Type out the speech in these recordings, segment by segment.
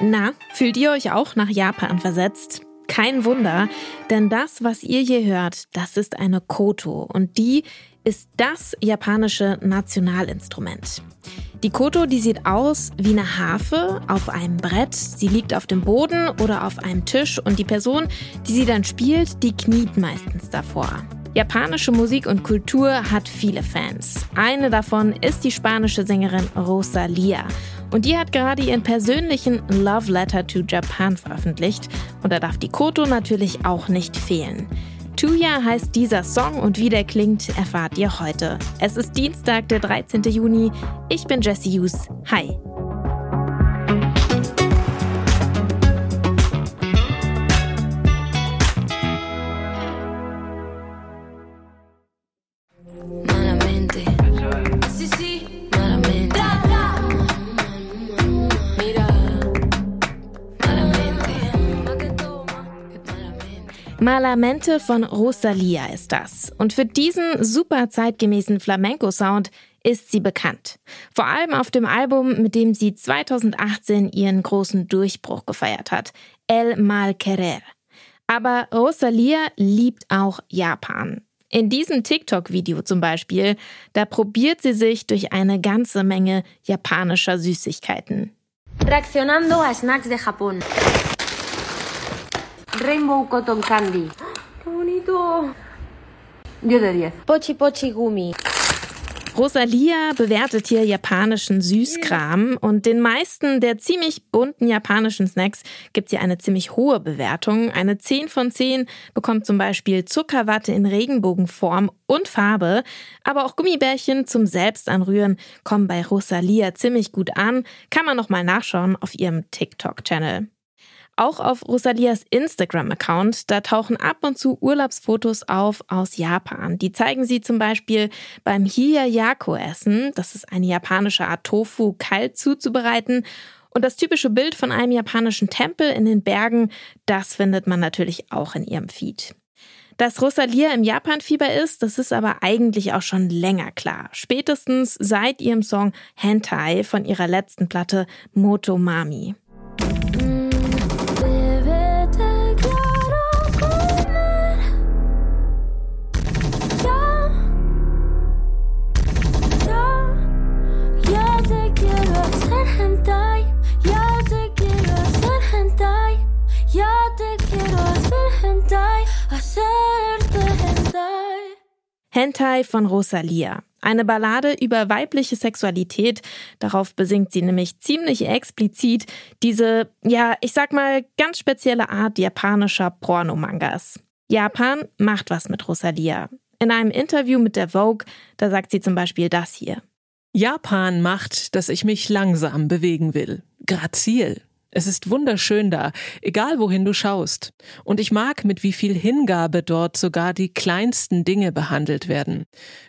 Na, fühlt ihr euch auch nach Japan versetzt? Kein Wunder, denn das, was ihr hier hört, das ist eine Koto und die ist das japanische Nationalinstrument. Die Koto, die sieht aus wie eine Harfe auf einem Brett. Sie liegt auf dem Boden oder auf einem Tisch und die Person, die sie dann spielt, die kniet meistens davor. Japanische Musik und Kultur hat viele Fans. Eine davon ist die spanische Sängerin Rosalia. Und die hat gerade ihren persönlichen Love Letter to Japan veröffentlicht. Und da darf die Koto natürlich auch nicht fehlen. Tuya heißt dieser Song und wie der klingt, erfahrt ihr heute. Es ist Dienstag, der 13. Juni. Ich bin Jessie Hughes. Hi. Malamente von Rosalia ist das. Und für diesen super zeitgemäßen Flamenco-Sound ist sie bekannt. Vor allem auf dem Album, mit dem sie 2018 ihren großen Durchbruch gefeiert hat, El Mal Querer. Aber Rosalia liebt auch Japan. In diesem TikTok-Video zum Beispiel, da probiert sie sich durch eine ganze Menge japanischer Süßigkeiten. Reaccionando a snacks de Japón. Rainbow Cotton Candy. ¡Qué bonito! 10 de 10. Pochi Pochi Gumi. Rosalia bewertet hier japanischen Süßkram und den meisten der ziemlich bunten japanischen Snacks gibt sie eine ziemlich hohe Bewertung. Eine 10 von 10 bekommt zum Beispiel Zuckerwatte in Regenbogenform und Farbe, aber auch Gummibärchen zum Selbstanrühren kommen bei Rosalia ziemlich gut an. Kann man nochmal nachschauen auf ihrem TikTok-Channel. Auch auf Rosalias Instagram-Account, da tauchen ab und zu Urlaubsfotos auf aus Japan. Die zeigen sie zum Beispiel beim Hiyayako-Essen. Das ist eine japanische Art Tofu, kalt zuzubereiten. Und das typische Bild von einem japanischen Tempel in den Bergen, das findet man natürlich auch in ihrem Feed. Dass Rosalia im Japan-Fieber ist, das ist aber eigentlich auch schon länger klar. Spätestens seit ihrem Song Hentai von ihrer letzten Platte Motomami. Hentai von Rosalia. Eine Ballade über weibliche Sexualität. Darauf besingt sie nämlich ziemlich explizit diese, ja, ich sag mal, ganz spezielle Art japanischer Pornomangas. Japan macht was mit Rosalia. In einem Interview mit der Vogue, da sagt sie zum Beispiel das hier. Japan macht, dass ich mich langsam bewegen will. Grazil, es ist wunderschön da, egal wohin du schaust. Und ich mag, mit wie viel Hingabe dort sogar die kleinsten Dinge behandelt werden.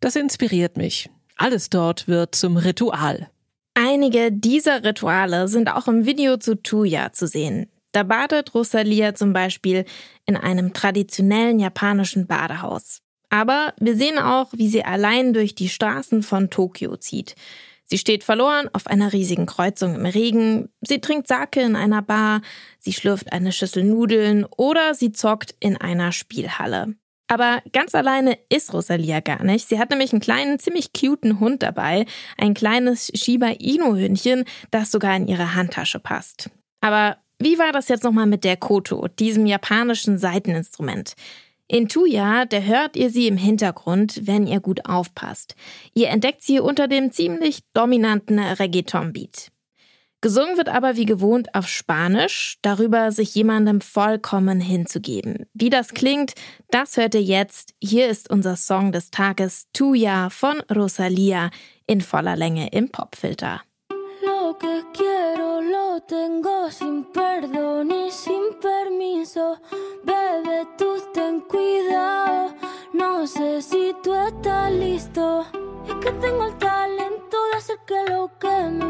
Das inspiriert mich. Alles dort wird zum Ritual. Einige dieser Rituale sind auch im Video zu Tuya zu sehen. Da badet Rosalia zum Beispiel in einem traditionellen japanischen Badehaus. Aber wir sehen auch, wie sie allein durch die Straßen von Tokio zieht. Sie steht verloren auf einer riesigen Kreuzung im Regen, sie trinkt Sake in einer Bar, sie schlürft eine Schüssel Nudeln oder sie zockt in einer Spielhalle. Aber ganz alleine ist Rosalia gar nicht. Sie hat nämlich einen kleinen, ziemlich cuten Hund dabei, ein kleines Shiba Inu-Hündchen, das sogar in ihre Handtasche passt. Aber wie war das jetzt nochmal mit der Koto, diesem japanischen Saiteninstrument? In Tuya, da hört ihr sie im Hintergrund, wenn ihr gut aufpasst. Ihr entdeckt sie unter dem ziemlich dominanten Reggaeton-Beat. Gesungen wird aber wie gewohnt auf Spanisch, darüber sich jemandem vollkommen hinzugeben. Wie das klingt, das hört ihr jetzt. Hier ist unser Song des Tages Tuya von Rosalia in voller Länge im Popfilter. Lo que quiero tengo sin perdón y sin permiso. Bebe, tú ten cuidado. No sé si tú estás listo. Es que tengo el talento de hacer que lo que me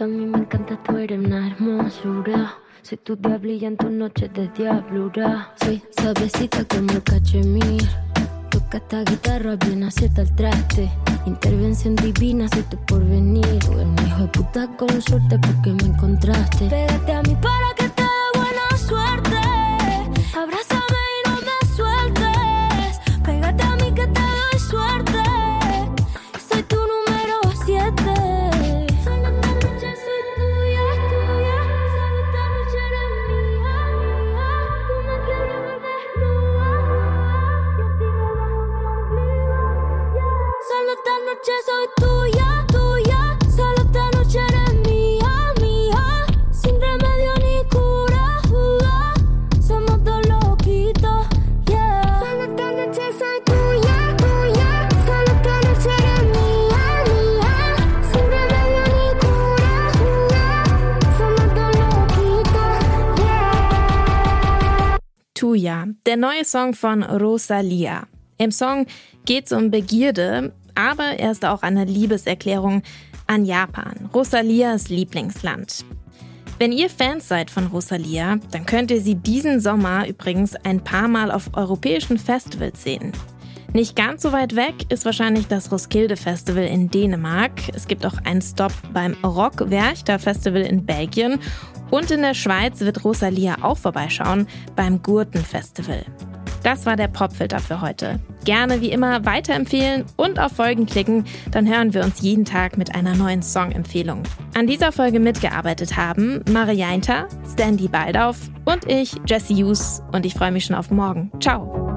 a mí me encanta, tú eres una hermosura. Soy tu diablilla en tus noches de diablura. Soy suavecita como el cachemir. Toca esta guitarra, bien acierta el traste. Intervención divina, soy tu porvenir. Tú eres un hijo de puta con suerte porque me encontraste. Pégate a mí para Tuya, der neue Song von Rosalia. Im Song geht es um Begierde, aber er ist auch eine Liebeserklärung an Japan, Rosalias Lieblingsland. Wenn ihr Fans seid von Rosalia, dann könnt ihr sie diesen Sommer übrigens ein paar Mal auf europäischen Festivals sehen. Nicht ganz so weit weg ist wahrscheinlich das Roskilde Festival in Dänemark. Es gibt auch einen Stop beim Rock Werchter Festival in Belgien. Und in der Schweiz wird Rosalia auch vorbeischauen beim Gurten Festival. Das war der Popfilter für heute. Gerne wie immer weiterempfehlen und auf Folgen klicken, dann hören wir uns jeden Tag mit einer neuen Songempfehlung. An dieser Folge mitgearbeitet haben Marianta, Standy Baldauf und ich, Jesse Hughes. Und ich freue mich schon auf morgen. Ciao!